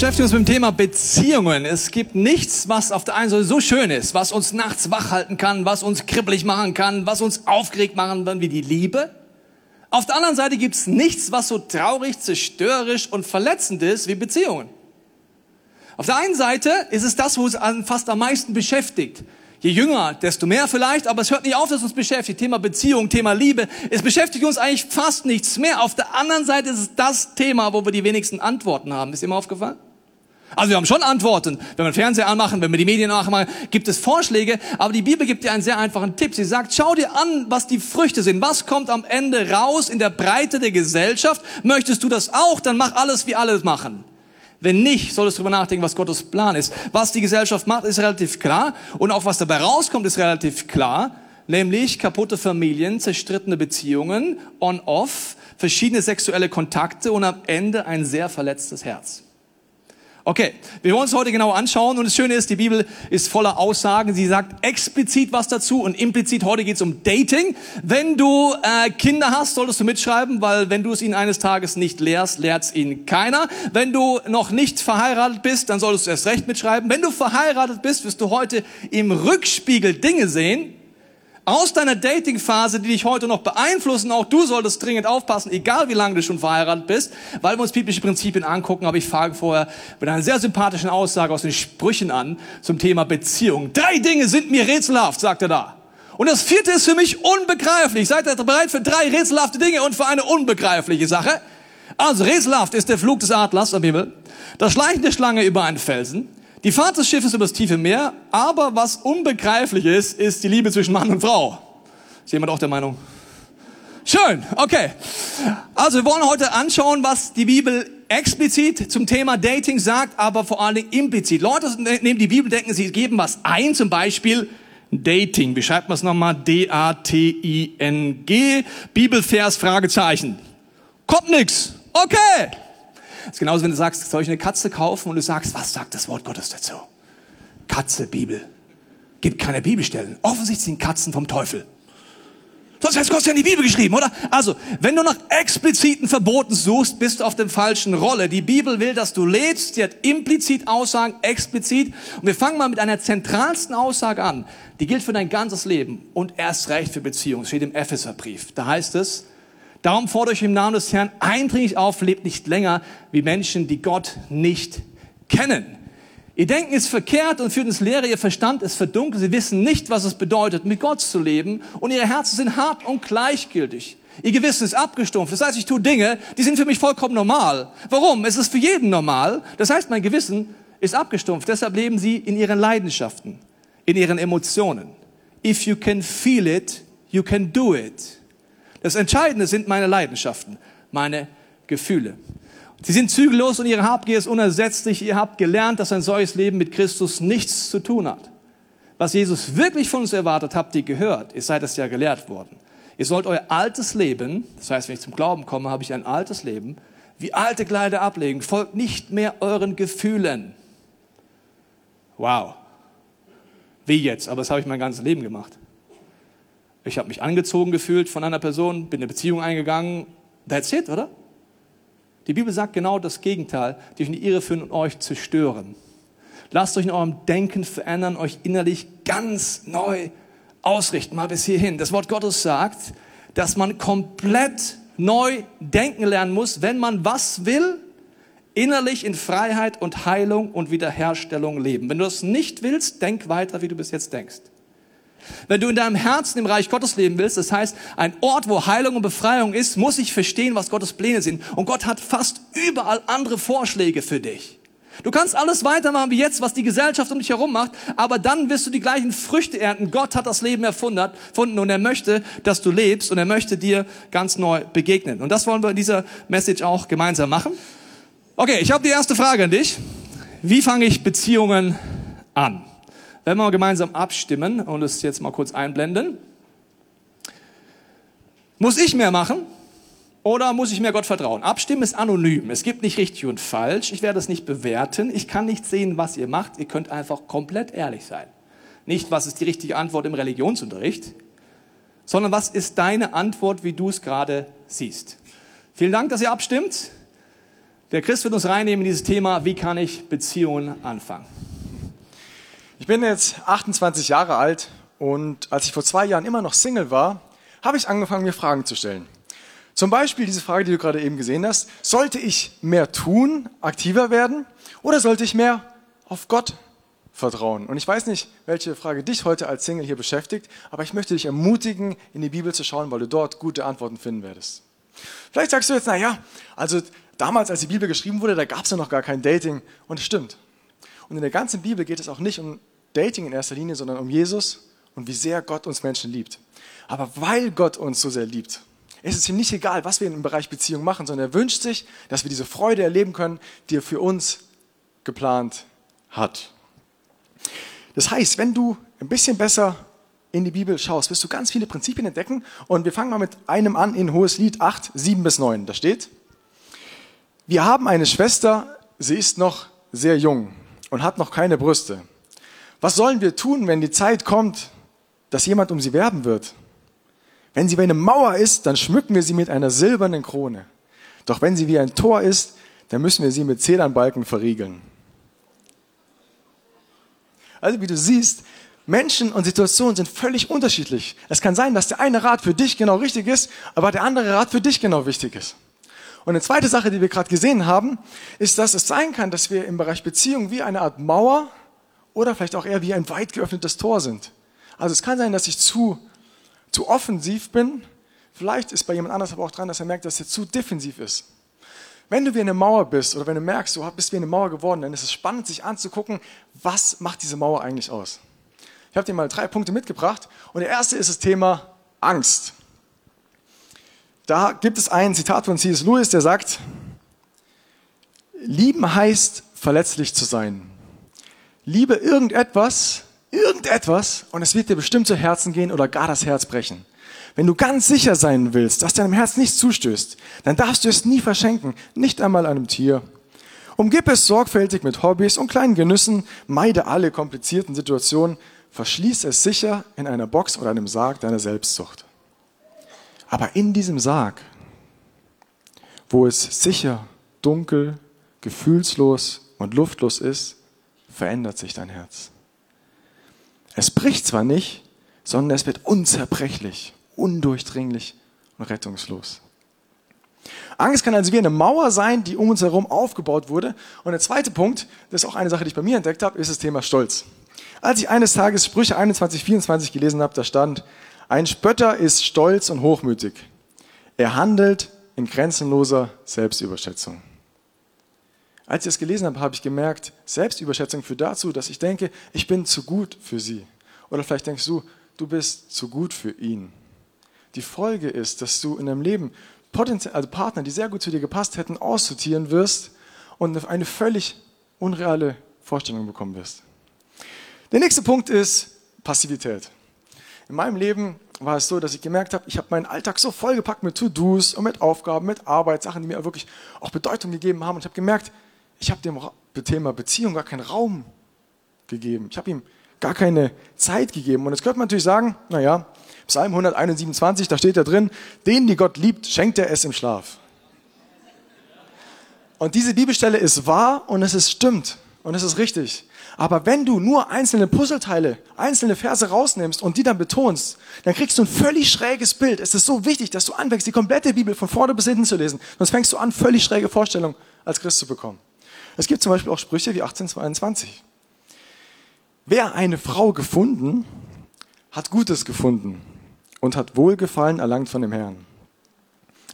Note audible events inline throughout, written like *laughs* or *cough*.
beschäftigen uns mit dem Thema Beziehungen. Es gibt nichts, was auf der einen Seite so schön ist, was uns nachts wach halten kann, was uns kribbelig machen kann, was uns aufgeregt machen kann wie die Liebe. Auf der anderen Seite gibt es nichts, was so traurig, zerstörerisch und verletzend ist wie Beziehungen. Auf der einen Seite ist es das, wo es fast am meisten beschäftigt. Je jünger, desto mehr vielleicht, aber es hört nicht auf, dass uns beschäftigt. Thema Beziehung, Thema Liebe. Es beschäftigt uns eigentlich fast nichts mehr. Auf der anderen Seite ist es das Thema, wo wir die wenigsten Antworten haben. Ist dir mal aufgefallen? Also wir haben schon Antworten. Wenn wir den Fernseher anmachen, wenn wir die Medien nachmachen, gibt es Vorschläge. Aber die Bibel gibt dir einen sehr einfachen Tipp. Sie sagt, schau dir an, was die Früchte sind. Was kommt am Ende raus in der Breite der Gesellschaft? Möchtest du das auch? Dann mach alles, wie alle machen. Wenn nicht, solltest du darüber nachdenken, was Gottes Plan ist. Was die Gesellschaft macht, ist relativ klar. Und auch was dabei rauskommt, ist relativ klar. Nämlich kaputte Familien, zerstrittene Beziehungen, on-off, verschiedene sexuelle Kontakte und am Ende ein sehr verletztes Herz. Okay, wir wollen uns heute genau anschauen und das Schöne ist, die Bibel ist voller Aussagen. Sie sagt explizit was dazu und implizit. Heute geht es um Dating. Wenn du äh, Kinder hast, solltest du mitschreiben, weil wenn du es ihnen eines Tages nicht lehrst, lehrt es ihnen keiner. Wenn du noch nicht verheiratet bist, dann solltest du erst recht mitschreiben. Wenn du verheiratet bist, wirst du heute im Rückspiegel Dinge sehen, aus deiner Dating-Phase, die dich heute noch beeinflussen. Auch du solltest dringend aufpassen, egal wie lange du schon verheiratet bist, weil wir uns biblische Prinzipien angucken. Aber ich frage vorher mit einer sehr sympathischen Aussage aus den Sprüchen an zum Thema Beziehung. Drei Dinge sind mir rätselhaft, sagt er da. Und das vierte ist für mich unbegreiflich. Seid ihr bereit für drei rätselhafte Dinge und für eine unbegreifliche Sache? Also rätselhaft ist der Flug des Adlers am Himmel, das Schleichen der Schlange über einen Felsen, die Fahrt des Schiffes über das tiefe Meer, aber was unbegreiflich ist, ist die Liebe zwischen Mann und Frau. Ist jemand auch der Meinung? Schön, okay. Also wir wollen heute anschauen, was die Bibel explizit zum Thema Dating sagt, aber vor allen Dingen implizit. Leute nehmen die Bibel, denken, sie geben was ein, zum Beispiel Dating. Wie schreibt man es nochmal? D-A-T-I-N-G. Bibelvers, Fragezeichen. Kommt nix. Okay. Das ist genauso, wenn du sagst, soll ich eine Katze kaufen und du sagst, was sagt das Wort Gottes dazu? Katze, Bibel. Gibt keine Bibelstellen. Offensichtlich sind Katzen vom Teufel. Sonst hätte Gott ja in die Bibel geschrieben, oder? Also, wenn du nach expliziten Verboten suchst, bist du auf der falschen Rolle. Die Bibel will, dass du lebst. Sie hat implizit Aussagen, explizit. Und wir fangen mal mit einer zentralsten Aussage an. Die gilt für dein ganzes Leben und erst recht für Beziehungen. Steht im Epheserbrief. Da heißt es, Darum fordere ich im Namen des Herrn eindringlich auf, lebt nicht länger wie Menschen, die Gott nicht kennen. Ihr Denken ist verkehrt und führt ins Leere, ihr Verstand ist verdunkelt, sie wissen nicht, was es bedeutet, mit Gott zu leben und ihre Herzen sind hart und gleichgültig. Ihr Gewissen ist abgestumpft. Das heißt, ich tue Dinge, die sind für mich vollkommen normal. Warum? Es ist für jeden normal. Das heißt, mein Gewissen ist abgestumpft. Deshalb leben sie in ihren Leidenschaften, in ihren Emotionen. If you can feel it, you can do it. Das Entscheidende sind meine Leidenschaften, meine Gefühle. Sie sind zügellos und ihre Habgier ist unersetzlich. Ihr habt gelernt, dass ein solches Leben mit Christus nichts zu tun hat. Was Jesus wirklich von uns erwartet, habt ihr gehört. Ihr seid es ja gelehrt worden. Ihr sollt euer altes Leben, das heißt, wenn ich zum Glauben komme, habe ich ein altes Leben, wie alte Kleider ablegen. Folgt nicht mehr euren Gefühlen. Wow. Wie jetzt? Aber das habe ich mein ganzes Leben gemacht. Ich habe mich angezogen gefühlt von einer Person, bin eine Beziehung eingegangen. That's it, oder? Die Bibel sagt genau das Gegenteil, in die Irre führen und euch zerstören. Lasst euch in eurem Denken verändern, euch innerlich ganz neu ausrichten, mal bis hierhin. Das Wort Gottes sagt, dass man komplett neu denken lernen muss, wenn man was will, innerlich in Freiheit und Heilung und Wiederherstellung leben. Wenn du das nicht willst, denk weiter, wie du bis jetzt denkst. Wenn du in deinem Herzen im Reich Gottes leben willst, das heißt, ein Ort, wo Heilung und Befreiung ist, muss ich verstehen, was Gottes Pläne sind. Und Gott hat fast überall andere Vorschläge für dich. Du kannst alles weitermachen wie jetzt, was die Gesellschaft um dich herum macht, aber dann wirst du die gleichen Früchte ernten. Gott hat das Leben erfunden und er möchte, dass du lebst und er möchte dir ganz neu begegnen. Und das wollen wir in dieser Message auch gemeinsam machen. Okay, ich habe die erste Frage an dich. Wie fange ich Beziehungen an? Wenn wir gemeinsam abstimmen und es jetzt mal kurz einblenden. Muss ich mehr machen oder muss ich mehr Gott vertrauen? Abstimmen ist anonym. Es gibt nicht richtig und falsch. Ich werde es nicht bewerten. Ich kann nicht sehen, was ihr macht. Ihr könnt einfach komplett ehrlich sein. Nicht, was ist die richtige Antwort im Religionsunterricht, sondern was ist deine Antwort, wie du es gerade siehst. Vielen Dank, dass ihr abstimmt. Der Christ wird uns reinnehmen in dieses Thema, wie kann ich Beziehungen anfangen. Ich bin jetzt 28 Jahre alt und als ich vor zwei Jahren immer noch Single war, habe ich angefangen, mir Fragen zu stellen. Zum Beispiel diese Frage, die du gerade eben gesehen hast. Sollte ich mehr tun, aktiver werden oder sollte ich mehr auf Gott vertrauen? Und ich weiß nicht, welche Frage dich heute als Single hier beschäftigt, aber ich möchte dich ermutigen, in die Bibel zu schauen, weil du dort gute Antworten finden werdest. Vielleicht sagst du jetzt, naja, also damals, als die Bibel geschrieben wurde, da gab es ja noch gar kein Dating. Und es stimmt. Und in der ganzen Bibel geht es auch nicht um Dating in erster Linie, sondern um Jesus und wie sehr Gott uns Menschen liebt. Aber weil Gott uns so sehr liebt, ist es ihm nicht egal, was wir im Bereich Beziehung machen, sondern er wünscht sich, dass wir diese Freude erleben können, die er für uns geplant hat. Das heißt, wenn du ein bisschen besser in die Bibel schaust, wirst du ganz viele Prinzipien entdecken. Und wir fangen mal mit einem an in Hohes Lied 8, 7 bis 9. Da steht, wir haben eine Schwester, sie ist noch sehr jung und hat noch keine Brüste. Was sollen wir tun, wenn die Zeit kommt, dass jemand um sie werben wird? Wenn sie wie eine Mauer ist, dann schmücken wir sie mit einer silbernen Krone. Doch wenn sie wie ein Tor ist, dann müssen wir sie mit Zedernbalken verriegeln. Also wie du siehst, Menschen und Situationen sind völlig unterschiedlich. Es kann sein, dass der eine Rat für dich genau richtig ist, aber der andere Rat für dich genau wichtig ist. Und eine zweite Sache, die wir gerade gesehen haben, ist, dass es sein kann, dass wir im Bereich Beziehung wie eine Art Mauer oder vielleicht auch eher wie ein weit geöffnetes Tor sind. Also es kann sein, dass ich zu zu offensiv bin. Vielleicht ist bei jemand anders aber auch dran, dass er merkt, dass er zu defensiv ist. Wenn du wie eine Mauer bist oder wenn du merkst, du bist wie eine Mauer geworden, dann ist es spannend, sich anzugucken, was macht diese Mauer eigentlich aus. Ich habe dir mal drei Punkte mitgebracht und der erste ist das Thema Angst. Da gibt es ein Zitat von C.S. Lewis, der sagt, Lieben heißt verletzlich zu sein. Liebe irgendetwas, irgendetwas und es wird dir bestimmt zu Herzen gehen oder gar das Herz brechen. Wenn du ganz sicher sein willst, dass deinem Herz nichts zustößt, dann darfst du es nie verschenken, nicht einmal einem Tier. Umgib es sorgfältig mit Hobbys und kleinen Genüssen, meide alle komplizierten Situationen, verschließ es sicher in einer Box oder einem Sarg deiner Selbstsucht. Aber in diesem Sarg, wo es sicher, dunkel, gefühlslos und luftlos ist, verändert sich dein Herz. Es bricht zwar nicht, sondern es wird unzerbrechlich, undurchdringlich und rettungslos. Angst kann also wie eine Mauer sein, die um uns herum aufgebaut wurde. Und der zweite Punkt, das ist auch eine Sache, die ich bei mir entdeckt habe, ist das Thema Stolz. Als ich eines Tages Sprüche 21, 24 gelesen habe, da stand, ein Spötter ist stolz und hochmütig. Er handelt in grenzenloser Selbstüberschätzung. Als ich es gelesen habe, habe ich gemerkt, Selbstüberschätzung führt dazu, dass ich denke, ich bin zu gut für sie. Oder vielleicht denkst du, du bist zu gut für ihn. Die Folge ist, dass du in deinem Leben potenziell, also Partner, die sehr gut zu dir gepasst hätten, aussortieren wirst und eine völlig unreale Vorstellung bekommen wirst. Der nächste Punkt ist Passivität. In meinem Leben war es so, dass ich gemerkt habe, ich habe meinen Alltag so vollgepackt mit To-Dos und mit Aufgaben, mit Arbeit, Sachen, die mir wirklich auch Bedeutung gegeben haben. Und ich habe gemerkt, ich habe dem Thema Beziehung gar keinen Raum gegeben. Ich habe ihm gar keine Zeit gegeben. Und jetzt könnte man natürlich sagen, naja, Psalm 127, da steht da drin, denen, die Gott liebt, schenkt er es im Schlaf. Und diese Bibelstelle ist wahr und es ist stimmt und es ist richtig. Aber wenn du nur einzelne Puzzleteile, einzelne Verse rausnimmst und die dann betonst, dann kriegst du ein völlig schräges Bild. Es ist so wichtig, dass du anfängst, die komplette Bibel von vorne bis hinten zu lesen. Sonst fängst du an, völlig schräge Vorstellungen als Christ zu bekommen. Es gibt zum Beispiel auch Sprüche wie 1822. Wer eine Frau gefunden, hat Gutes gefunden und hat Wohlgefallen erlangt von dem Herrn.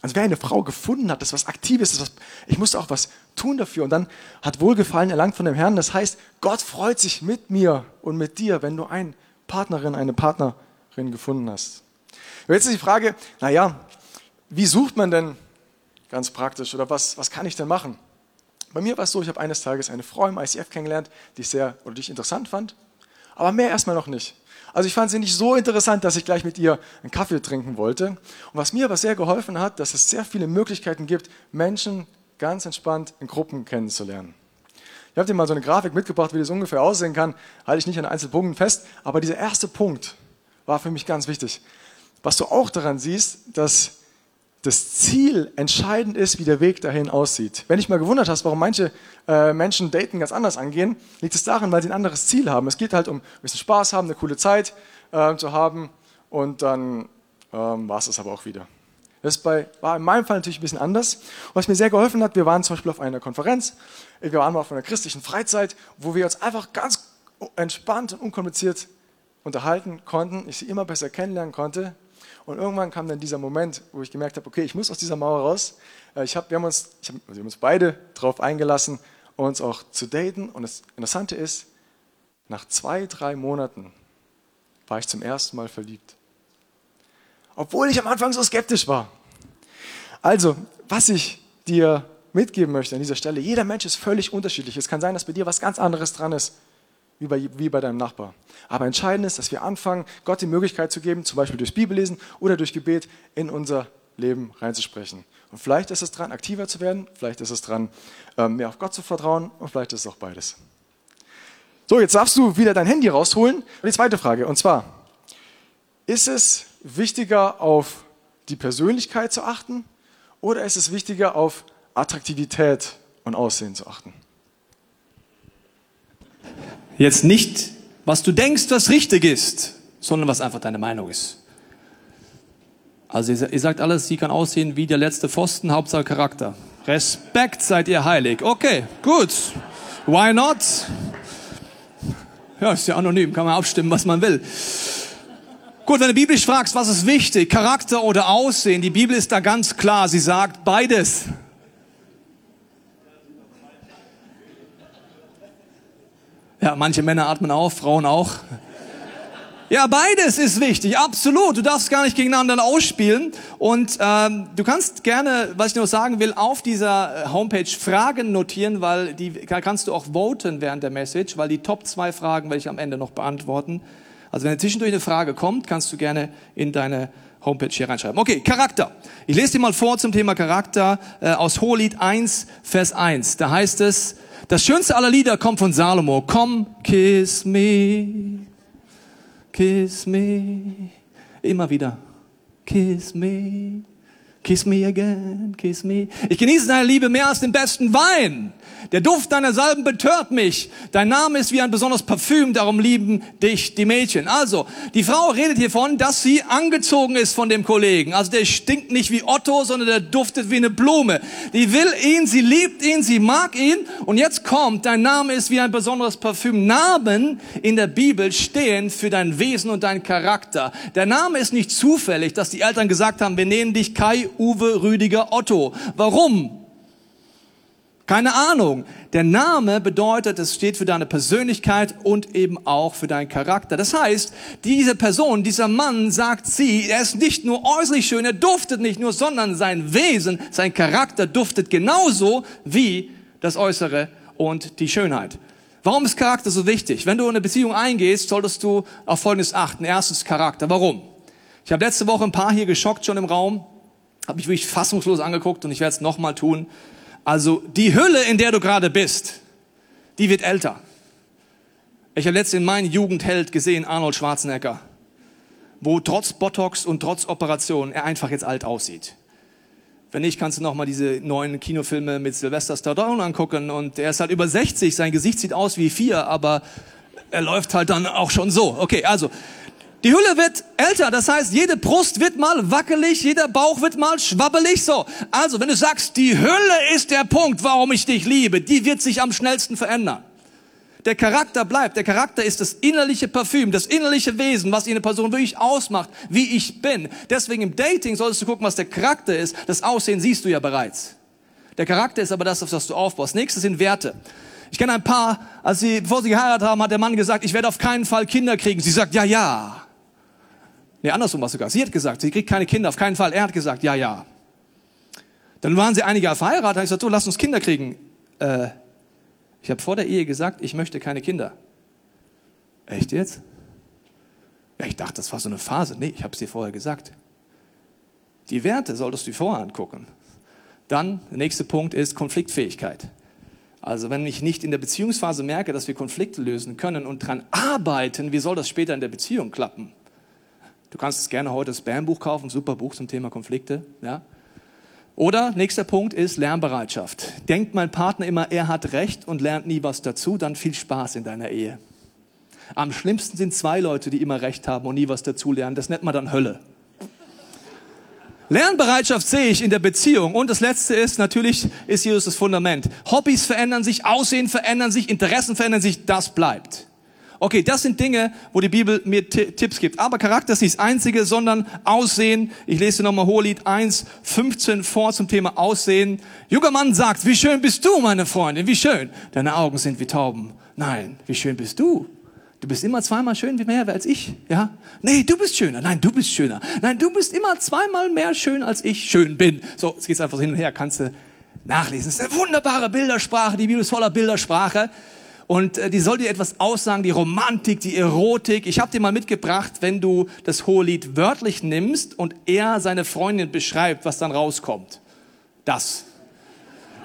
Also wer eine Frau gefunden hat, das was Aktives ist, was, ich musste auch was tun dafür und dann hat Wohlgefallen erlangt von dem Herrn. Das heißt, Gott freut sich mit mir und mit dir, wenn du eine Partnerin, eine Partnerin gefunden hast. Jetzt ist die Frage, naja, wie sucht man denn ganz praktisch oder was, was kann ich denn machen? Bei mir war es so, ich habe eines Tages eine Frau im ICF kennengelernt, die ich sehr oder die ich interessant fand, aber mehr erstmal noch nicht. Also ich fand sie nicht so interessant, dass ich gleich mit ihr einen Kaffee trinken wollte. Und was mir aber sehr geholfen hat, dass es sehr viele Möglichkeiten gibt, Menschen ganz entspannt in Gruppen kennenzulernen. Ich habe dir mal so eine Grafik mitgebracht, wie das ungefähr aussehen kann. Halte ich nicht an Einzelpunkten fest, aber dieser erste Punkt war für mich ganz wichtig. Was du auch daran siehst, dass das Ziel entscheidend ist, wie der Weg dahin aussieht. Wenn dich mal gewundert hast, warum manche äh, Menschen Daten ganz anders angehen, liegt es daran, weil sie ein anderes Ziel haben. Es geht halt um ein bisschen Spaß haben, eine coole Zeit äh, zu haben und dann ähm, war es das aber auch wieder. Das bei, war in meinem Fall natürlich ein bisschen anders. Was mir sehr geholfen hat, wir waren zum Beispiel auf einer Konferenz, wir waren mal auf einer christlichen Freizeit, wo wir uns einfach ganz entspannt und unkompliziert unterhalten konnten, ich sie immer besser kennenlernen konnte und irgendwann kam dann dieser Moment, wo ich gemerkt habe, okay, ich muss aus dieser Mauer raus. Äh, ich hab, wir, haben uns, hab, also wir haben uns beide darauf eingelassen, uns auch zu daten. Und das Interessante ist, nach zwei, drei Monaten war ich zum ersten Mal verliebt. Obwohl ich am Anfang so skeptisch war. Also, was ich dir mitgeben möchte an dieser Stelle, jeder Mensch ist völlig unterschiedlich. Es kann sein, dass bei dir was ganz anderes dran ist wie bei, wie bei deinem Nachbar. Aber entscheidend ist, dass wir anfangen, Gott die Möglichkeit zu geben, zum Beispiel durch Bibellesen oder durch Gebet in unser Leben reinzusprechen. Und vielleicht ist es dran, aktiver zu werden, vielleicht ist es dran, ähm, mehr auf Gott zu vertrauen und vielleicht ist es auch beides. So, jetzt darfst du wieder dein Handy rausholen. die zweite Frage, und zwar, ist es wichtiger auf die Persönlichkeit zu achten oder ist es wichtiger auf Attraktivität und Aussehen zu achten? Jetzt nicht, was du denkst, was richtig ist, sondern was einfach deine Meinung ist. Also ihr sagt alles, sie kann aussehen wie der letzte Pfosten, Hauptsache Charakter. Respekt seid ihr heilig. Okay, gut. Why not? Ja, ist ja anonym, kann man abstimmen, was man will. Gut, wenn du biblisch fragst, was ist wichtig, Charakter oder Aussehen, die Bibel ist da ganz klar, sie sagt beides. Ja, manche Männer atmen auf, Frauen auch. Ja, beides ist wichtig, absolut. Du darfst gar nicht gegeneinander ausspielen. Und ähm, du kannst gerne, was ich nur sagen will, auf dieser äh, Homepage Fragen notieren, weil die da kannst du auch voten während der Message, weil die Top zwei Fragen werde ich am Ende noch beantworten. Also wenn zwischendurch eine Frage kommt, kannst du gerne in deine Homepage hier reinschreiben. Okay, Charakter. Ich lese dir mal vor zum Thema Charakter äh, aus Hohelied 1, Vers 1. Da heißt es, das schönste aller Lieder kommt von Salomo. Komm, kiss me, kiss me. Immer wieder. Kiss me, kiss me again, kiss me. Ich genieße deine Liebe mehr als den besten Wein. Der Duft deiner Salben betört mich. Dein Name ist wie ein besonderes Parfüm, darum lieben dich die Mädchen. Also, die Frau redet hiervon, dass sie angezogen ist von dem Kollegen. Also der stinkt nicht wie Otto, sondern der duftet wie eine Blume. Die will ihn, sie liebt ihn, sie mag ihn. Und jetzt kommt, dein Name ist wie ein besonderes Parfüm. Namen in der Bibel stehen für dein Wesen und dein Charakter. Der Name ist nicht zufällig, dass die Eltern gesagt haben, wir nennen dich Kai, Uwe, Rüdiger, Otto. Warum? Keine Ahnung. Der Name bedeutet, es steht für deine Persönlichkeit und eben auch für deinen Charakter. Das heißt, diese Person, dieser Mann sagt sie, er ist nicht nur äußerlich schön, er duftet nicht nur, sondern sein Wesen, sein Charakter duftet genauso wie das Äußere und die Schönheit. Warum ist Charakter so wichtig? Wenn du in eine Beziehung eingehst, solltest du auf Folgendes achten. Erstens Charakter. Warum? Ich habe letzte Woche ein paar hier geschockt schon im Raum, habe mich wirklich fassungslos angeguckt und ich werde es nochmal tun. Also die Hülle, in der du gerade bist, die wird älter. Ich habe letztens in meinem Jugendheld gesehen, Arnold Schwarzenegger, wo trotz Botox und trotz Operation er einfach jetzt alt aussieht. Wenn nicht, kannst du noch mal diese neuen Kinofilme mit Sylvester Stallone angucken und er ist halt über 60, sein Gesicht sieht aus wie vier, aber er läuft halt dann auch schon so. Okay, also die Hülle wird älter, das heißt, jede Brust wird mal wackelig, jeder Bauch wird mal schwabbelig, so. Also, wenn du sagst, die Hülle ist der Punkt, warum ich dich liebe, die wird sich am schnellsten verändern. Der Charakter bleibt. Der Charakter ist das innerliche Parfüm, das innerliche Wesen, was eine Person wirklich ausmacht, wie ich bin. Deswegen im Dating solltest du gucken, was der Charakter ist. Das Aussehen siehst du ja bereits. Der Charakter ist aber das, auf das du aufbaust. Nächstes sind Werte. Ich kenne ein Paar, als sie, bevor sie geheiratet haben, hat der Mann gesagt, ich werde auf keinen Fall Kinder kriegen. Sie sagt, ja, ja. Nee, andersrum war sogar. Sie hat gesagt, sie kriegt keine Kinder, auf keinen Fall. Er hat gesagt, ja, ja. Dann waren sie einige Jahre verheiratet, ich gesagt, so, lass uns Kinder kriegen. Äh, ich habe vor der Ehe gesagt, ich möchte keine Kinder. Echt jetzt? Ja, ich dachte, das war so eine Phase. Nee, ich habe es dir vorher gesagt. Die Werte solltest du dir vorher angucken. Dann, der nächste Punkt ist Konfliktfähigkeit. Also wenn ich nicht in der Beziehungsphase merke, dass wir Konflikte lösen können und dran arbeiten, wie soll das später in der Beziehung klappen? Du kannst gerne heute das Spam-Buch kaufen, super Buch zum Thema Konflikte. Ja? Oder nächster Punkt ist Lernbereitschaft. Denkt mein Partner immer, er hat recht und lernt nie was dazu, dann viel Spaß in deiner Ehe. Am schlimmsten sind zwei Leute, die immer recht haben und nie was dazu lernen. Das nennt man dann Hölle. Lernbereitschaft sehe ich in der Beziehung. Und das Letzte ist, natürlich ist Jesus das Fundament. Hobbys verändern sich, Aussehen verändern sich, Interessen verändern sich, das bleibt. Okay, das sind Dinge, wo die Bibel mir Tipps gibt. Aber Charakter ist nicht das Einzige, sondern Aussehen. Ich lese nochmal Hohelied 1, 15 vor zum Thema Aussehen. Junger Mann sagt, wie schön bist du, meine Freundin, wie schön. Deine Augen sind wie Tauben. Nein, wie schön bist du? Du bist immer zweimal schön wie mehr als ich, ja? Nee, du bist schöner. Nein, du bist schöner. Nein, du bist immer zweimal mehr schön als ich schön bin. So, jetzt geht's einfach hin und her, kannst du nachlesen. Es ist eine wunderbare Bildersprache, die Bibel ist voller Bildersprache. Und äh, die soll dir etwas aussagen, die Romantik, die Erotik. Ich habe dir mal mitgebracht, wenn du das hohe Lied wörtlich nimmst und er seine Freundin beschreibt, was dann rauskommt. Das.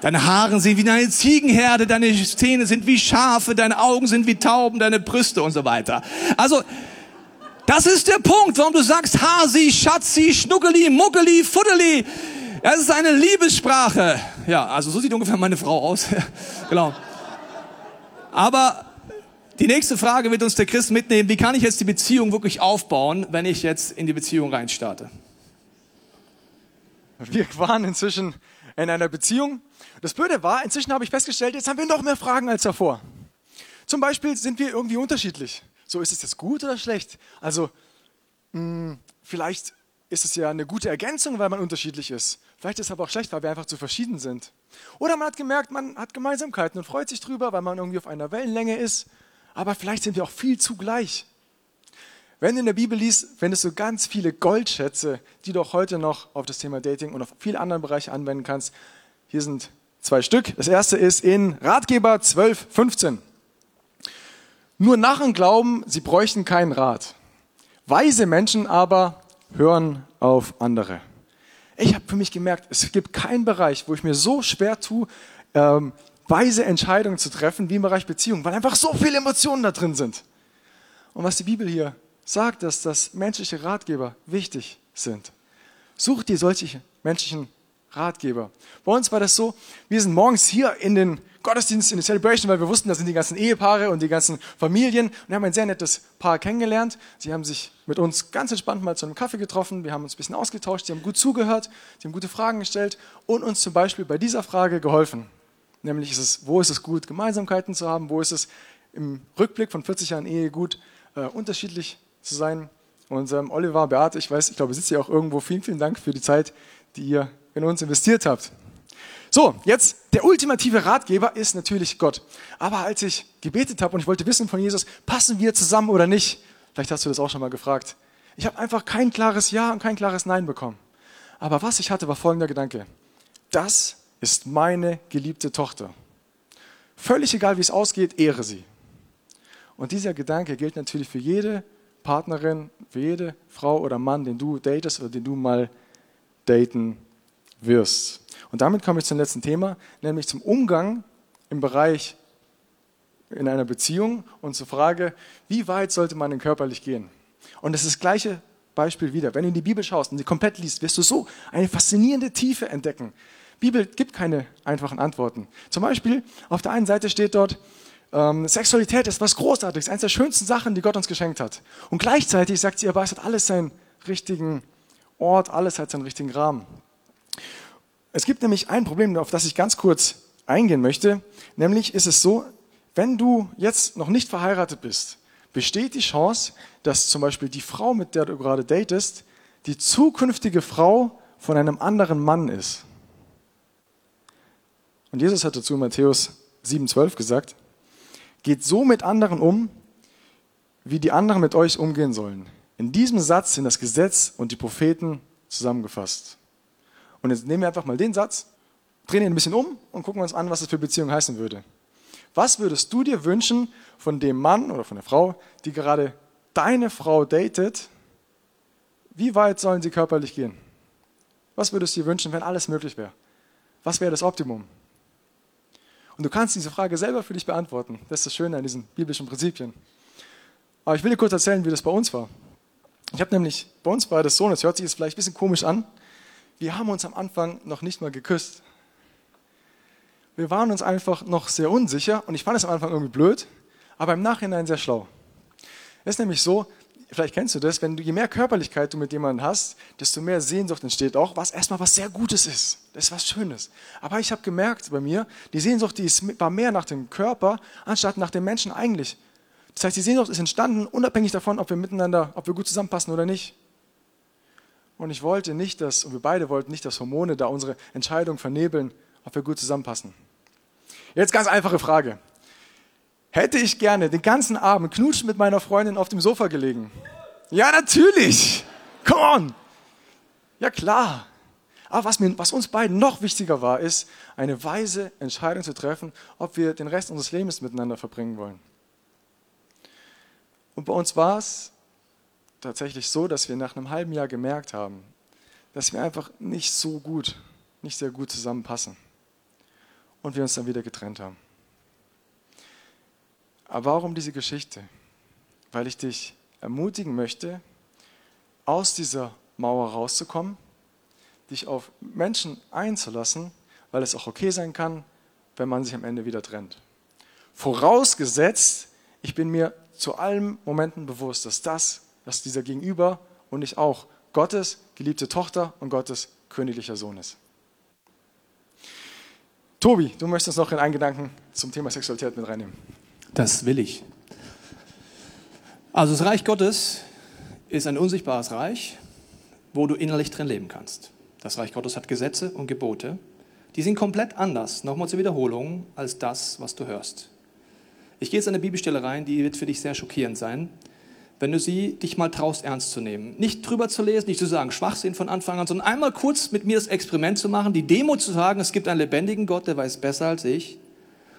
Deine Haare sind wie eine Ziegenherde, deine Zähne sind wie Schafe, deine Augen sind wie Tauben, deine Brüste und so weiter. Also, das ist der Punkt, warum du sagst Hasi, Schatzi, Schnuckeli, Muckeli, Fuddeli. Es ist eine Liebessprache. Ja, also so sieht ungefähr meine Frau aus. *laughs* genau. Aber die nächste Frage wird uns der Christ mitnehmen. Wie kann ich jetzt die Beziehung wirklich aufbauen, wenn ich jetzt in die Beziehung reinstarte? Wir waren inzwischen in einer Beziehung. Das Blöde war, inzwischen habe ich festgestellt, jetzt haben wir noch mehr Fragen als davor. Zum Beispiel sind wir irgendwie unterschiedlich. So, ist es jetzt gut oder schlecht? Also, mh, hm, vielleicht ist es ja eine gute Ergänzung, weil man unterschiedlich ist. Vielleicht ist es aber auch schlecht, weil wir einfach zu verschieden sind. Oder man hat gemerkt, man hat Gemeinsamkeiten und freut sich drüber, weil man irgendwie auf einer Wellenlänge ist. Aber vielleicht sind wir auch viel zu gleich. Wenn du in der Bibel liest, findest du ganz viele Goldschätze, die du auch heute noch auf das Thema Dating und auf viele andere Bereiche anwenden kannst. Hier sind zwei Stück. Das erste ist in Ratgeber 12, 15. Nur Narren glauben, sie bräuchten keinen Rat. Weise Menschen aber hören auf andere. Ich habe für mich gemerkt, es gibt keinen Bereich, wo ich mir so schwer tue, ähm, weise Entscheidungen zu treffen, wie im Bereich Beziehung, weil einfach so viele Emotionen da drin sind. Und was die Bibel hier sagt, dass das menschliche Ratgeber wichtig sind. Such dir solche menschlichen Ratgeber. Bei uns war das so, wir sind morgens hier in den Gottesdienst, in die Celebration, weil wir wussten, da sind die ganzen Ehepaare und die ganzen Familien und wir haben ein sehr nettes Paar kennengelernt. Sie haben sich mit uns ganz entspannt mal zu einem Kaffee getroffen, wir haben uns ein bisschen ausgetauscht, sie haben gut zugehört, sie haben gute Fragen gestellt und uns zum Beispiel bei dieser Frage geholfen. Nämlich ist es, wo ist es gut, Gemeinsamkeiten zu haben, wo ist es im Rückblick von 40 Jahren Ehe gut, äh, unterschiedlich zu sein. Und ähm, Oliver, Beate, ich weiß, ich glaube, ihr sitzt hier auch irgendwo. Vielen, vielen Dank für die Zeit, die ihr in uns investiert habt. So, jetzt der ultimative Ratgeber ist natürlich Gott. Aber als ich gebetet habe und ich wollte wissen von Jesus, passen wir zusammen oder nicht? Vielleicht hast du das auch schon mal gefragt. Ich habe einfach kein klares Ja und kein klares Nein bekommen. Aber was ich hatte, war folgender Gedanke. Das ist meine geliebte Tochter. Völlig egal, wie es ausgeht, ehre sie. Und dieser Gedanke gilt natürlich für jede Partnerin, für jede Frau oder Mann, den du datest oder den du mal daten wirst. Und damit komme ich zum letzten Thema, nämlich zum Umgang im Bereich in einer Beziehung und zur Frage, wie weit sollte man denn körperlich gehen? Und das ist das gleiche Beispiel wieder. Wenn du in die Bibel schaust und sie komplett liest, wirst du so eine faszinierende Tiefe entdecken. Die Bibel gibt keine einfachen Antworten. Zum Beispiel, auf der einen Seite steht dort, ähm, Sexualität ist was Großartiges, eines der schönsten Sachen, die Gott uns geschenkt hat. Und gleichzeitig sagt sie aber, es hat alles seinen richtigen Ort, alles hat seinen richtigen Rahmen. Es gibt nämlich ein Problem, auf das ich ganz kurz eingehen möchte. Nämlich ist es so, wenn du jetzt noch nicht verheiratet bist, besteht die Chance, dass zum Beispiel die Frau, mit der du gerade datest, die zukünftige Frau von einem anderen Mann ist. Und Jesus hat dazu in Matthäus 7,12 gesagt, geht so mit anderen um, wie die anderen mit euch umgehen sollen. In diesem Satz sind das Gesetz und die Propheten zusammengefasst. Und jetzt nehmen wir einfach mal den Satz, drehen ihn ein bisschen um und gucken uns an, was das für Beziehung heißen würde. Was würdest du dir wünschen von dem Mann oder von der Frau, die gerade deine Frau datet? Wie weit sollen sie körperlich gehen? Was würdest du dir wünschen, wenn alles möglich wäre? Was wäre das Optimum? Und du kannst diese Frage selber für dich beantworten. Das ist das Schöne an diesen biblischen Prinzipien. Aber ich will dir kurz erzählen, wie das bei uns war. Ich habe nämlich, bei uns war das so, das hört sich jetzt vielleicht ein bisschen komisch an, wir haben uns am Anfang noch nicht mal geküsst. Wir waren uns einfach noch sehr unsicher und ich fand es am Anfang irgendwie blöd, aber im Nachhinein sehr schlau. Es ist nämlich so, vielleicht kennst du das, wenn du je mehr Körperlichkeit du mit jemandem hast, desto mehr Sehnsucht entsteht auch, was erstmal was sehr Gutes ist. Das ist was Schönes. Aber ich habe gemerkt bei mir, die Sehnsucht, die ist, war mehr nach dem Körper, anstatt nach dem Menschen eigentlich. Das heißt, die Sehnsucht ist entstanden, unabhängig davon, ob wir miteinander, ob wir gut zusammenpassen oder nicht. Und ich wollte nicht, dass, und wir beide wollten nicht, dass Hormone da unsere Entscheidung vernebeln, ob wir gut zusammenpassen. Jetzt ganz einfache Frage. Hätte ich gerne den ganzen Abend knutschen mit meiner Freundin auf dem Sofa gelegen? Ja, natürlich. Come on. Ja, klar. Aber was, mir, was uns beiden noch wichtiger war, ist, eine weise Entscheidung zu treffen, ob wir den Rest unseres Lebens miteinander verbringen wollen. Und bei uns war es tatsächlich so, dass wir nach einem halben Jahr gemerkt haben, dass wir einfach nicht so gut, nicht sehr gut zusammenpassen. Und wir uns dann wieder getrennt haben. Aber warum diese Geschichte? Weil ich dich ermutigen möchte, aus dieser Mauer rauszukommen, dich auf Menschen einzulassen, weil es auch okay sein kann, wenn man sich am Ende wieder trennt. Vorausgesetzt, ich bin mir zu allen Momenten bewusst, dass das, dass dieser Gegenüber und ich auch Gottes geliebte Tochter und Gottes königlicher Sohn ist. Tobi, du möchtest noch in einen Gedanken zum Thema Sexualität mit reinnehmen. Das will ich. Also das Reich Gottes ist ein unsichtbares Reich, wo du innerlich drin leben kannst. Das Reich Gottes hat Gesetze und Gebote. Die sind komplett anders, nochmal zur Wiederholung, als das, was du hörst. Ich gehe jetzt an eine Bibelstelle rein, die wird für dich sehr schockierend sein, wenn du sie dich mal traust, ernst zu nehmen. Nicht drüber zu lesen, nicht zu sagen, Schwachsinn von Anfang an, sondern einmal kurz mit mir das Experiment zu machen, die Demo zu sagen, es gibt einen lebendigen Gott, der weiß besser als ich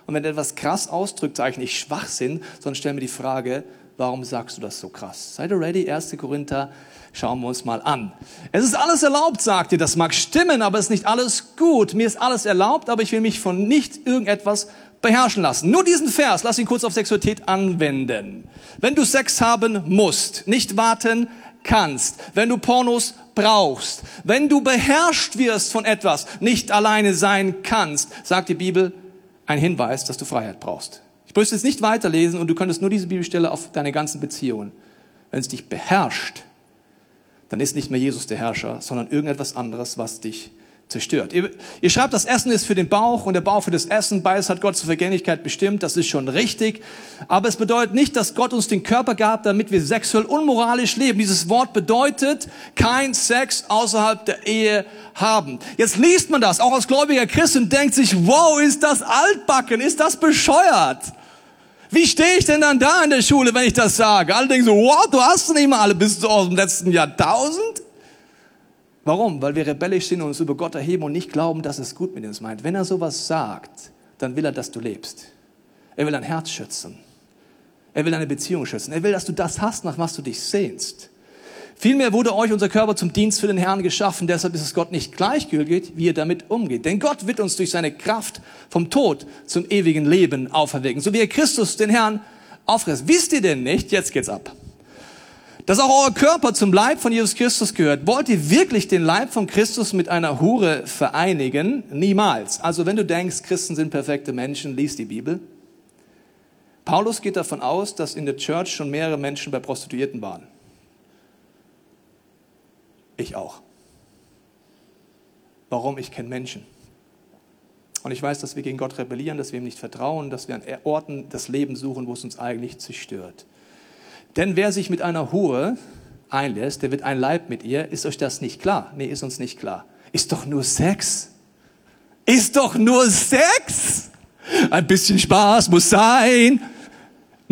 und wenn er etwas krass ausdrückt, sage ich nicht Schwachsinn, sondern stell mir die Frage, warum sagst du das so krass? Seid ihr ready? 1. Korinther, schauen wir uns mal an. Es ist alles erlaubt, sagt ihr. Das mag stimmen, aber es ist nicht alles gut. Mir ist alles erlaubt, aber ich will mich von nicht irgendetwas beherrschen lassen. Nur diesen Vers, lass ihn kurz auf Sexualität anwenden. Wenn du Sex haben musst, nicht warten kannst, wenn du Pornos brauchst, wenn du beherrscht wirst von etwas, nicht alleine sein kannst, sagt die Bibel, ein Hinweis, dass du Freiheit brauchst. Ich müsste jetzt nicht weiterlesen und du könntest nur diese Bibelstelle auf deine ganzen Beziehungen. Wenn es dich beherrscht, dann ist nicht mehr Jesus der Herrscher, sondern irgendetwas anderes, was dich zerstört. Ihr, ihr, schreibt, das Essen ist für den Bauch und der Bauch für das Essen. Beides hat Gott zur Vergänglichkeit bestimmt. Das ist schon richtig. Aber es bedeutet nicht, dass Gott uns den Körper gab, damit wir sexuell unmoralisch leben. Dieses Wort bedeutet kein Sex außerhalb der Ehe haben. Jetzt liest man das, auch als gläubiger Christ und denkt sich, wow, ist das altbacken? Ist das bescheuert? Wie stehe ich denn dann da in der Schule, wenn ich das sage? Alle denken so, wow, du hast nicht mal alle bis aus dem letzten Jahrtausend. Warum? Weil wir rebellisch sind und uns über Gott erheben und nicht glauben, dass es gut mit uns meint. Wenn er sowas sagt, dann will er, dass du lebst. Er will dein Herz schützen. Er will deine Beziehung schützen. Er will, dass du das hast, nach was du dich sehnst. Vielmehr wurde euch unser Körper zum Dienst für den Herrn geschaffen. Deshalb ist es Gott nicht gleichgültig, wie er damit umgeht. Denn Gott wird uns durch seine Kraft vom Tod zum ewigen Leben auferwecken. So wie er Christus den Herrn aufreißt. Wisst ihr denn nicht, jetzt geht's ab, dass auch euer Körper zum Leib von Jesus Christus gehört. Wollt ihr wirklich den Leib von Christus mit einer Hure vereinigen? Niemals. Also wenn du denkst, Christen sind perfekte Menschen, liest die Bibel. Paulus geht davon aus, dass in der Church schon mehrere Menschen bei Prostituierten waren. Ich auch. Warum? Ich kenne Menschen. Und ich weiß, dass wir gegen Gott rebellieren, dass wir ihm nicht vertrauen, dass wir an Orten das Leben suchen, wo es uns eigentlich zerstört. Denn wer sich mit einer Hure einlässt, der wird ein Leib mit ihr. Ist euch das nicht klar? Nee, ist uns nicht klar. Ist doch nur Sex. Ist doch nur Sex. Ein bisschen Spaß muss sein.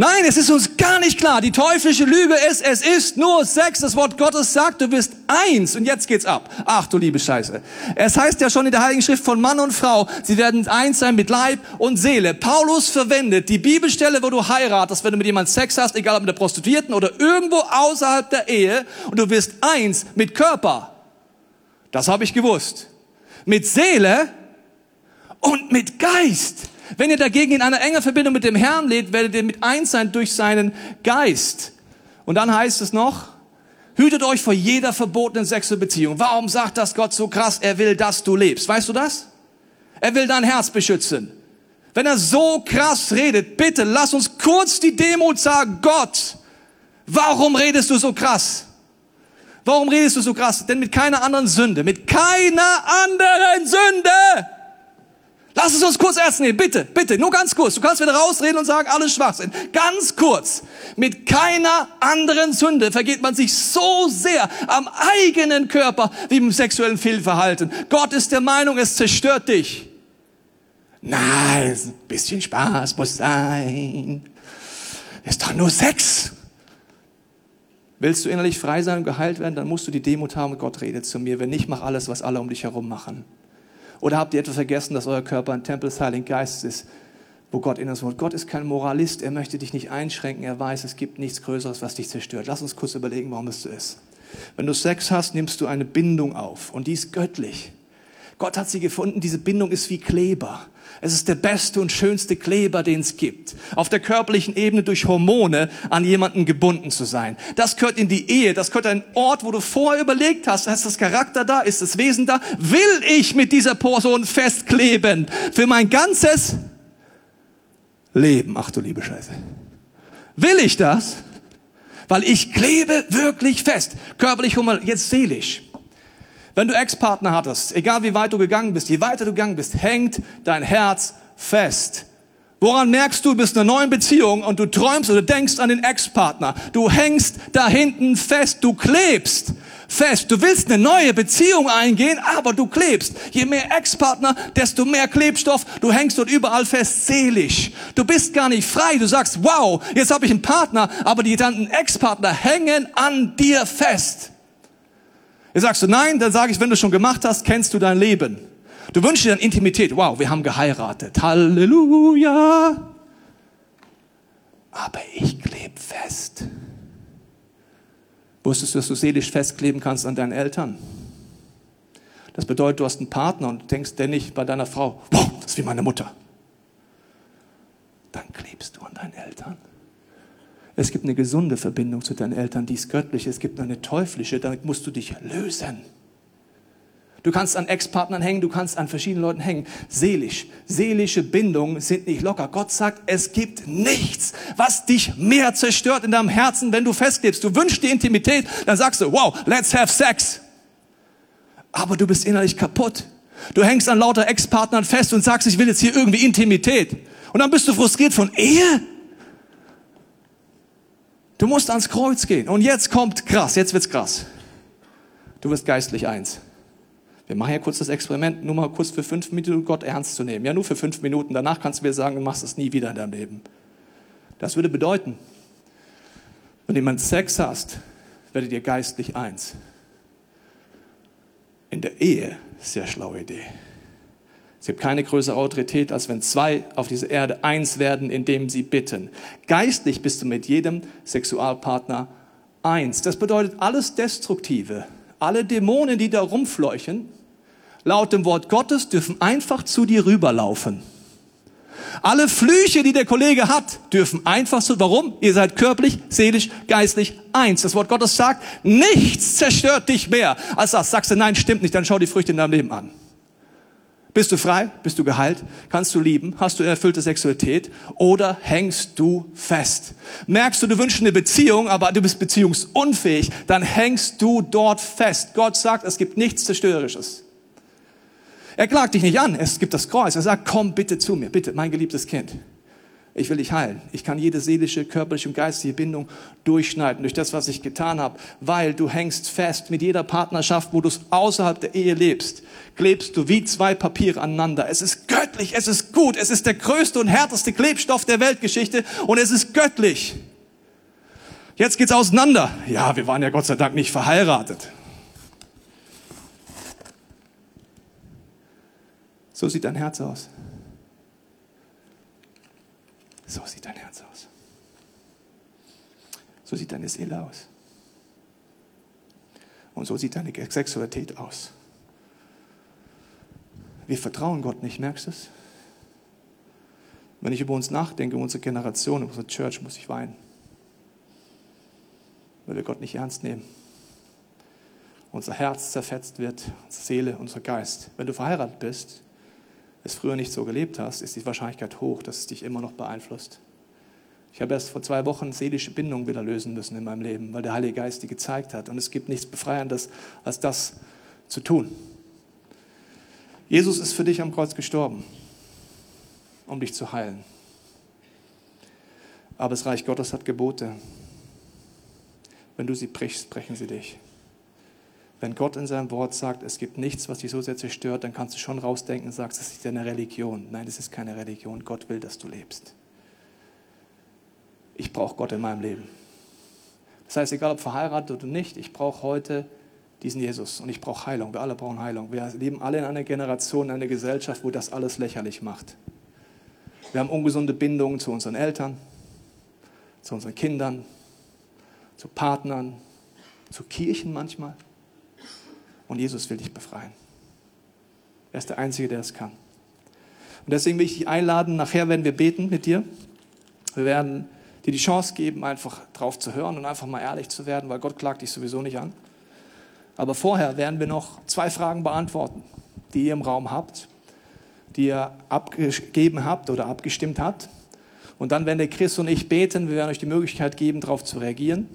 Nein, es ist uns gar nicht klar. Die teuflische Lüge ist, es ist nur Sex. Das Wort Gottes sagt, du bist eins. Und jetzt geht's ab. Ach du liebe Scheiße. Es heißt ja schon in der Heiligen Schrift von Mann und Frau, sie werden eins sein mit Leib und Seele. Paulus verwendet die Bibelstelle, wo du heiratest, wenn du mit jemandem Sex hast, egal ob mit der Prostituierten oder irgendwo außerhalb der Ehe, und du wirst eins mit Körper. Das habe ich gewusst. Mit Seele und mit Geist. Wenn ihr dagegen in einer engen Verbindung mit dem Herrn lebt, werdet ihr mit eins sein durch seinen Geist. Und dann heißt es noch, Hütet euch vor jeder verbotenen sexuellen Beziehung. Warum sagt das Gott so krass? Er will, dass du lebst. Weißt du das? Er will dein Herz beschützen. Wenn er so krass redet, bitte lass uns kurz die Demut sagen, Gott, warum redest du so krass? Warum redest du so krass? Denn mit keiner anderen Sünde, mit keiner anderen Sünde. Lass es uns kurz ernst nehmen, bitte, bitte, nur ganz kurz. Du kannst wieder rausreden und sagen, alles Schwachsinn. Ganz kurz. Mit keiner anderen Sünde vergeht man sich so sehr am eigenen Körper wie im sexuellen Fehlverhalten. Gott ist der Meinung, es zerstört dich. Nein, ein bisschen Spaß muss sein. Ist doch nur Sex. Willst du innerlich frei sein und geheilt werden, dann musst du die Demut haben, Gott redet zu mir. Wenn nicht, mach alles, was alle um dich herum machen. Oder habt ihr etwas vergessen, dass euer Körper ein Tempel des Heiligen Geistes ist, wo Gott in das Wort. Gott ist kein Moralist, er möchte dich nicht einschränken, er weiß, es gibt nichts Größeres, was dich zerstört. Lass uns kurz überlegen, warum es so ist. Wenn du Sex hast, nimmst du eine Bindung auf und die ist göttlich. Gott hat sie gefunden, diese Bindung ist wie Kleber. Es ist der beste und schönste Kleber, den es gibt. Auf der körperlichen Ebene durch Hormone an jemanden gebunden zu sein. Das gehört in die Ehe. Das gehört ein Ort, wo du vorher überlegt hast, ist das Charakter da? Ist das Wesen da? Will ich mit dieser Person festkleben? Für mein ganzes Leben. Ach du liebe Scheiße. Will ich das? Weil ich klebe wirklich fest. Körperlich, jetzt seelisch. Wenn du Ex-Partner hattest, egal wie weit du gegangen bist, je weiter du gegangen bist, hängt dein Herz fest. Woran merkst du, du bist in einer neuen Beziehung und du träumst oder denkst an den Ex-Partner. Du hängst da hinten fest, du klebst fest. Du willst eine neue Beziehung eingehen, aber du klebst. Je mehr Ex-Partner, desto mehr Klebstoff. Du hängst dort überall fest, seelisch. Du bist gar nicht frei. Du sagst, wow, jetzt habe ich einen Partner, aber die ganzen Ex-Partner hängen an dir fest. Jetzt sagst du nein, dann sage ich, wenn du schon gemacht hast, kennst du dein Leben. Du wünschst dir dann Intimität. Wow, wir haben geheiratet. Halleluja. Aber ich klebe fest. Wusstest du, dass du seelisch festkleben kannst an deinen Eltern? Das bedeutet, du hast einen Partner und denkst ständig bei deiner Frau, wow, das ist wie meine Mutter. Dann klebst du an deinen Eltern. Es gibt eine gesunde Verbindung zu deinen Eltern, die ist göttlich. Es gibt eine teuflische, damit musst du dich lösen. Du kannst an Ex-Partnern hängen, du kannst an verschiedenen Leuten hängen. Seelisch. Seelische Bindungen sind nicht locker. Gott sagt, es gibt nichts, was dich mehr zerstört in deinem Herzen, wenn du festklebst. Du wünschst die Intimität, dann sagst du, wow, let's have sex. Aber du bist innerlich kaputt. Du hängst an lauter Ex-Partnern fest und sagst, ich will jetzt hier irgendwie Intimität. Und dann bist du frustriert von Ehe. Du musst ans Kreuz gehen. Und jetzt kommt krass, jetzt wird's krass. Du wirst geistlich eins. Wir machen ja kurz das Experiment, nur mal kurz für fünf Minuten Gott ernst zu nehmen. Ja, nur für fünf Minuten. Danach kannst du mir sagen, du machst es nie wieder in deinem Leben. Das würde bedeuten, wenn jemand Sex hast, werdet ihr geistlich eins. In der Ehe, sehr schlaue Idee. Es gibt keine größere Autorität, als wenn zwei auf dieser Erde eins werden, indem sie bitten. Geistlich bist du mit jedem Sexualpartner eins. Das bedeutet, alles Destruktive, alle Dämonen, die da rumfleuchen, laut dem Wort Gottes dürfen einfach zu dir rüberlaufen. Alle Flüche, die der Kollege hat, dürfen einfach so. Warum? Ihr seid körperlich, seelisch, geistlich eins. Das Wort Gottes sagt, nichts zerstört dich mehr als das. Sagst du, nein, stimmt nicht, dann schau die Früchte in deinem Leben an. Bist du frei? Bist du geheilt? Kannst du lieben? Hast du erfüllte Sexualität? Oder hängst du fest? Merkst du, du wünschst eine Beziehung, aber du bist beziehungsunfähig, dann hängst du dort fest. Gott sagt, es gibt nichts Zerstörerisches. Er klagt dich nicht an, es gibt das Kreuz. Er sagt, komm bitte zu mir, bitte, mein geliebtes Kind ich will dich heilen. Ich kann jede seelische, körperliche und geistige Bindung durchschneiden durch das, was ich getan habe, weil du hängst fest mit jeder Partnerschaft, wo du es außerhalb der Ehe lebst, klebst du wie zwei Papiere aneinander. Es ist göttlich, es ist gut, es ist der größte und härteste Klebstoff der Weltgeschichte und es ist göttlich. Jetzt geht's auseinander. Ja, wir waren ja Gott sei Dank nicht verheiratet. So sieht dein Herz aus. So sieht dein Herz aus. So sieht deine Seele aus. Und so sieht deine Sexualität aus. Wir vertrauen Gott nicht, merkst du es? Wenn ich über uns nachdenke, unsere Generation, unsere Church, muss ich weinen. Weil wir Gott nicht ernst nehmen. unser Herz zerfetzt wird, unsere Seele, unser Geist. Wenn du verheiratet bist, es früher nicht so gelebt hast, ist die Wahrscheinlichkeit hoch, dass es dich immer noch beeinflusst. Ich habe erst vor zwei Wochen seelische Bindungen wieder lösen müssen in meinem Leben, weil der Heilige Geist die gezeigt hat. Und es gibt nichts Befreiendes, als das zu tun. Jesus ist für dich am Kreuz gestorben, um dich zu heilen. Aber das Reich Gottes hat Gebote. Wenn du sie brichst, brechen sie dich. Wenn Gott in seinem Wort sagt, es gibt nichts, was dich so sehr zerstört, dann kannst du schon rausdenken und sagst, das ist eine Religion. Nein, das ist keine Religion. Gott will, dass du lebst. Ich brauche Gott in meinem Leben. Das heißt, egal ob verheiratet oder nicht, ich brauche heute diesen Jesus und ich brauche Heilung. Wir alle brauchen Heilung. Wir leben alle in einer Generation, in einer Gesellschaft, wo das alles lächerlich macht. Wir haben ungesunde Bindungen zu unseren Eltern, zu unseren Kindern, zu Partnern, zu Kirchen manchmal. Und Jesus will dich befreien. Er ist der Einzige, der es kann. Und deswegen will ich dich einladen, nachher werden wir beten mit dir. Wir werden dir die Chance geben, einfach drauf zu hören und einfach mal ehrlich zu werden, weil Gott klagt dich sowieso nicht an. Aber vorher werden wir noch zwei Fragen beantworten, die ihr im Raum habt, die ihr abgegeben habt oder abgestimmt habt. Und dann werden der Chris und ich beten. Wir werden euch die Möglichkeit geben, darauf zu reagieren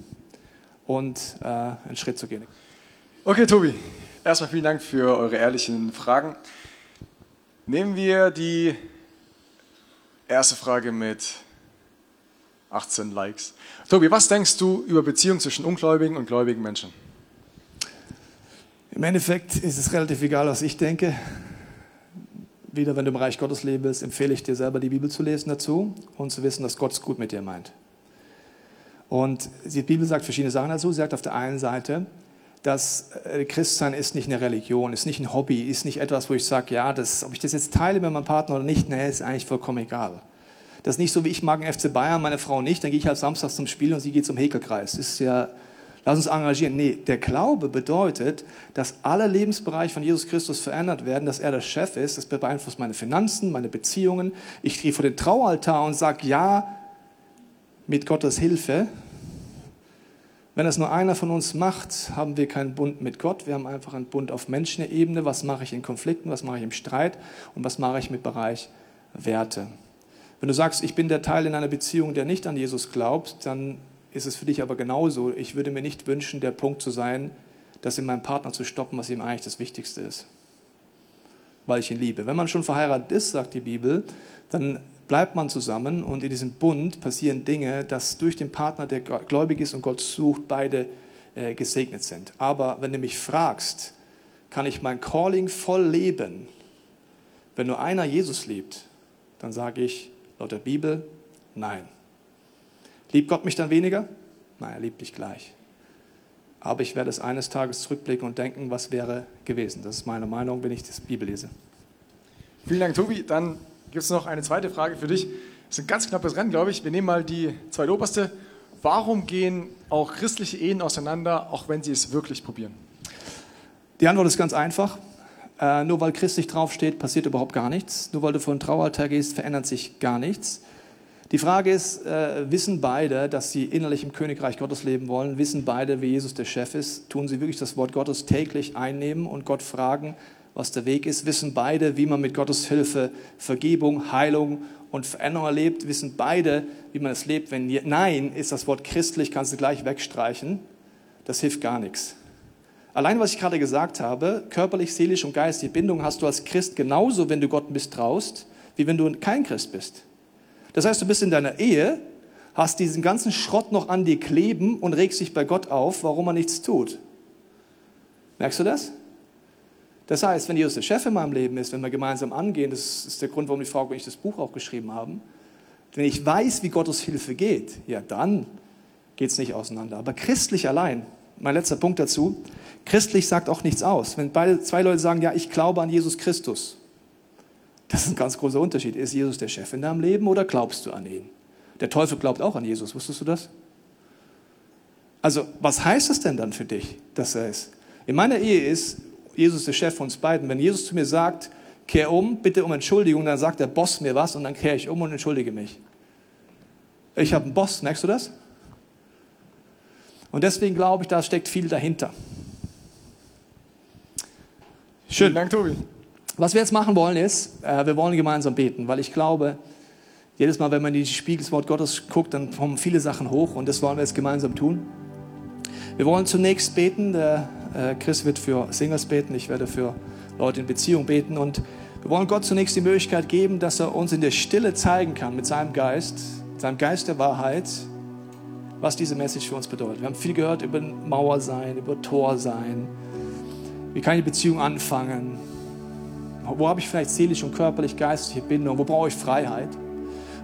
und äh, einen Schritt zu gehen. Okay, Tobi. Erstmal vielen Dank für eure ehrlichen Fragen. Nehmen wir die erste Frage mit 18 Likes. Tobi, was denkst du über Beziehungen zwischen ungläubigen und gläubigen Menschen? Im Endeffekt ist es relativ egal, was ich denke. Wieder, wenn du im Reich Gottes willst, empfehle ich dir selber die Bibel zu lesen dazu und zu wissen, dass Gott es gut mit dir meint. Und die Bibel sagt verschiedene Sachen dazu. Sie sagt auf der einen Seite, dass äh, Christsein ist nicht eine Religion, ist nicht ein Hobby, ist nicht etwas, wo ich sage, ja, das, ob ich das jetzt teile mit meinem Partner oder nicht, nee, ist eigentlich vollkommen egal. Das ist nicht so, wie ich mag den FC Bayern, meine Frau nicht, dann gehe ich halt samstags zum Spiel und sie geht zum Häkelkreis. Das ist ja, lass uns engagieren. Nee, der Glaube bedeutet, dass alle Lebensbereiche von Jesus Christus verändert werden, dass er der Chef ist. Das beeinflusst meine Finanzen, meine Beziehungen. Ich gehe vor den Traualtar und sage, ja, mit Gottes Hilfe wenn das nur einer von uns macht, haben wir keinen Bund mit Gott. Wir haben einfach einen Bund auf Menschenebene. Was mache ich in Konflikten? Was mache ich im Streit? Und was mache ich mit Bereich Werte? Wenn du sagst, ich bin der Teil in einer Beziehung, der nicht an Jesus glaubt, dann ist es für dich aber genauso. Ich würde mir nicht wünschen, der Punkt zu sein, das in meinem Partner zu stoppen, was ihm eigentlich das Wichtigste ist. Weil ich ihn liebe. Wenn man schon verheiratet ist, sagt die Bibel, dann bleibt man zusammen und in diesem Bund passieren Dinge, dass durch den Partner, der gläubig ist und Gott sucht, beide äh, gesegnet sind. Aber wenn du mich fragst, kann ich mein Calling voll leben, wenn nur einer Jesus liebt, dann sage ich laut der Bibel, nein. Liebt Gott mich dann weniger? Nein, er liebt dich gleich. Aber ich werde es eines Tages zurückblicken und denken, was wäre gewesen. Das ist meine Meinung, wenn ich das Bibel lese. Vielen Dank, Tobi. Dann gibt es noch eine zweite Frage für dich. Das ist ein ganz knappes Rennen, glaube ich. Wir nehmen mal die zweitoberste. Warum gehen auch christliche Ehen auseinander, auch wenn sie es wirklich probieren? Die Antwort ist ganz einfach. Äh, nur weil christlich draufsteht, passiert überhaupt gar nichts. Nur weil du vor den Traualtar gehst, verändert sich gar nichts. Die Frage ist, äh, wissen beide, dass sie innerlich im Königreich Gottes leben wollen? Wissen beide, wie Jesus der Chef ist? Tun sie wirklich das Wort Gottes täglich einnehmen und Gott fragen, was der Weg ist, wissen beide, wie man mit Gottes Hilfe Vergebung, Heilung und Veränderung erlebt, wissen beide, wie man es lebt. Wenn nein, ist das Wort christlich, kannst du gleich wegstreichen. Das hilft gar nichts. Allein, was ich gerade gesagt habe, körperlich, seelisch und geistige Bindung hast du als Christ genauso, wenn du Gott misstraust, wie wenn du kein Christ bist. Das heißt, du bist in deiner Ehe, hast diesen ganzen Schrott noch an dir kleben und regst dich bei Gott auf, warum er nichts tut. Merkst du das? Das heißt, wenn Jesus der Chef in meinem Leben ist, wenn wir gemeinsam angehen, das ist der Grund, warum die Frau und ich das Buch auch geschrieben haben, wenn ich weiß, wie Gottes Hilfe geht, ja, dann geht es nicht auseinander. Aber christlich allein, mein letzter Punkt dazu, christlich sagt auch nichts aus. Wenn beide, zwei Leute sagen, ja, ich glaube an Jesus Christus, das ist ein ganz großer Unterschied. Ist Jesus der Chef in deinem Leben oder glaubst du an ihn? Der Teufel glaubt auch an Jesus, wusstest du das? Also, was heißt es denn dann für dich, dass er ist? In meiner Ehe ist, Jesus ist der Chef von uns beiden. Wenn Jesus zu mir sagt, kehr um, bitte um Entschuldigung, dann sagt der Boss mir was und dann kehre ich um und entschuldige mich. Ich habe einen Boss, merkst du das? Und deswegen glaube ich, da steckt viel dahinter. Schön. Vielen Dank, Tobi. Was wir jetzt machen wollen ist, äh, wir wollen gemeinsam beten, weil ich glaube, jedes Mal, wenn man in die Spiegel des Wort Gottes guckt, dann kommen viele Sachen hoch und das wollen wir jetzt gemeinsam tun. Wir wollen zunächst beten. Der Chris wird für Singles beten, ich werde für Leute in Beziehung beten und wir wollen Gott zunächst die Möglichkeit geben, dass er uns in der Stille zeigen kann mit seinem Geist, seinem Geist der Wahrheit, was diese Message für uns bedeutet. Wir haben viel gehört über Mauer sein, über Tor sein. Wie kann ich Beziehung anfangen? Wo habe ich vielleicht seelisch und körperlich geistliche Bindung? Wo brauche ich Freiheit?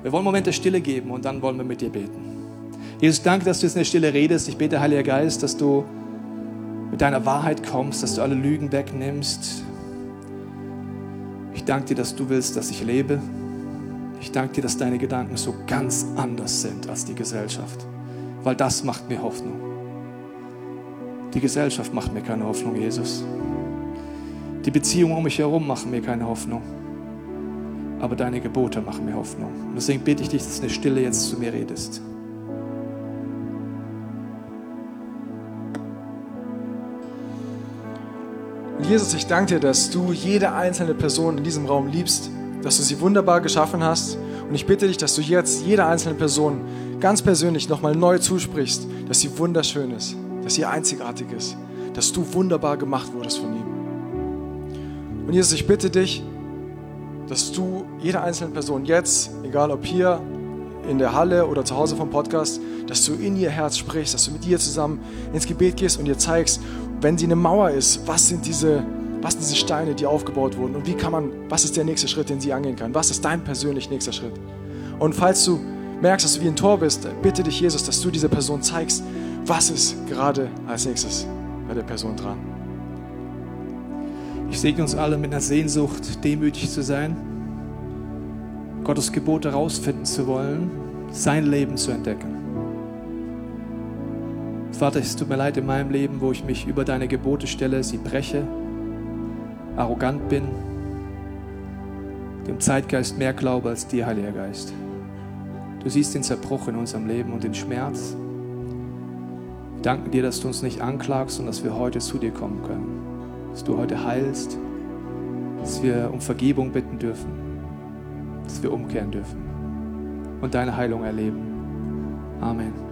Wir wollen einen Moment der Stille geben und dann wollen wir mit dir beten. Jesus, danke, dass du jetzt in der Stille redest. Ich bete, Heiliger Geist, dass du mit deiner Wahrheit kommst, dass du alle Lügen wegnimmst. Ich danke dir, dass du willst, dass ich lebe. Ich danke dir, dass deine Gedanken so ganz anders sind als die Gesellschaft, weil das macht mir Hoffnung. Die Gesellschaft macht mir keine Hoffnung, Jesus. Die Beziehungen um mich herum machen mir keine Hoffnung. Aber deine Gebote machen mir Hoffnung. Und deswegen bitte ich dich, dass in der Stille jetzt zu mir redest. Und Jesus, ich danke dir, dass du jede einzelne Person in diesem Raum liebst, dass du sie wunderbar geschaffen hast. Und ich bitte dich, dass du jetzt jeder einzelnen Person ganz persönlich nochmal neu zusprichst, dass sie wunderschön ist, dass sie einzigartig ist, dass du wunderbar gemacht wurdest von ihm. Und Jesus, ich bitte dich, dass du jeder einzelnen Person jetzt, egal ob hier in der Halle oder zu Hause vom Podcast, dass du in ihr Herz sprichst, dass du mit ihr zusammen ins Gebet gehst und ihr zeigst, wenn sie eine Mauer ist, was sind diese, was sind diese Steine, die aufgebaut wurden und wie kann man, was ist der nächste Schritt, den sie angehen kann? Was ist dein persönlich nächster Schritt? Und falls du merkst, dass du wie ein Tor bist, bitte dich, Jesus, dass du dieser Person zeigst, was ist gerade als nächstes bei der Person dran. Ich segne uns alle mit einer Sehnsucht, demütig zu sein, Gottes Gebote herausfinden zu wollen, sein Leben zu entdecken. Vater, es tut mir leid in meinem Leben, wo ich mich über deine Gebote stelle, sie breche, arrogant bin, dem Zeitgeist mehr glaube als dir, Heiliger Geist. Du siehst den Zerbruch in unserem Leben und den Schmerz. Wir danken dir, dass du uns nicht anklagst und dass wir heute zu dir kommen können dass du heute heilst, dass wir um Vergebung bitten dürfen, dass wir umkehren dürfen und deine Heilung erleben. Amen.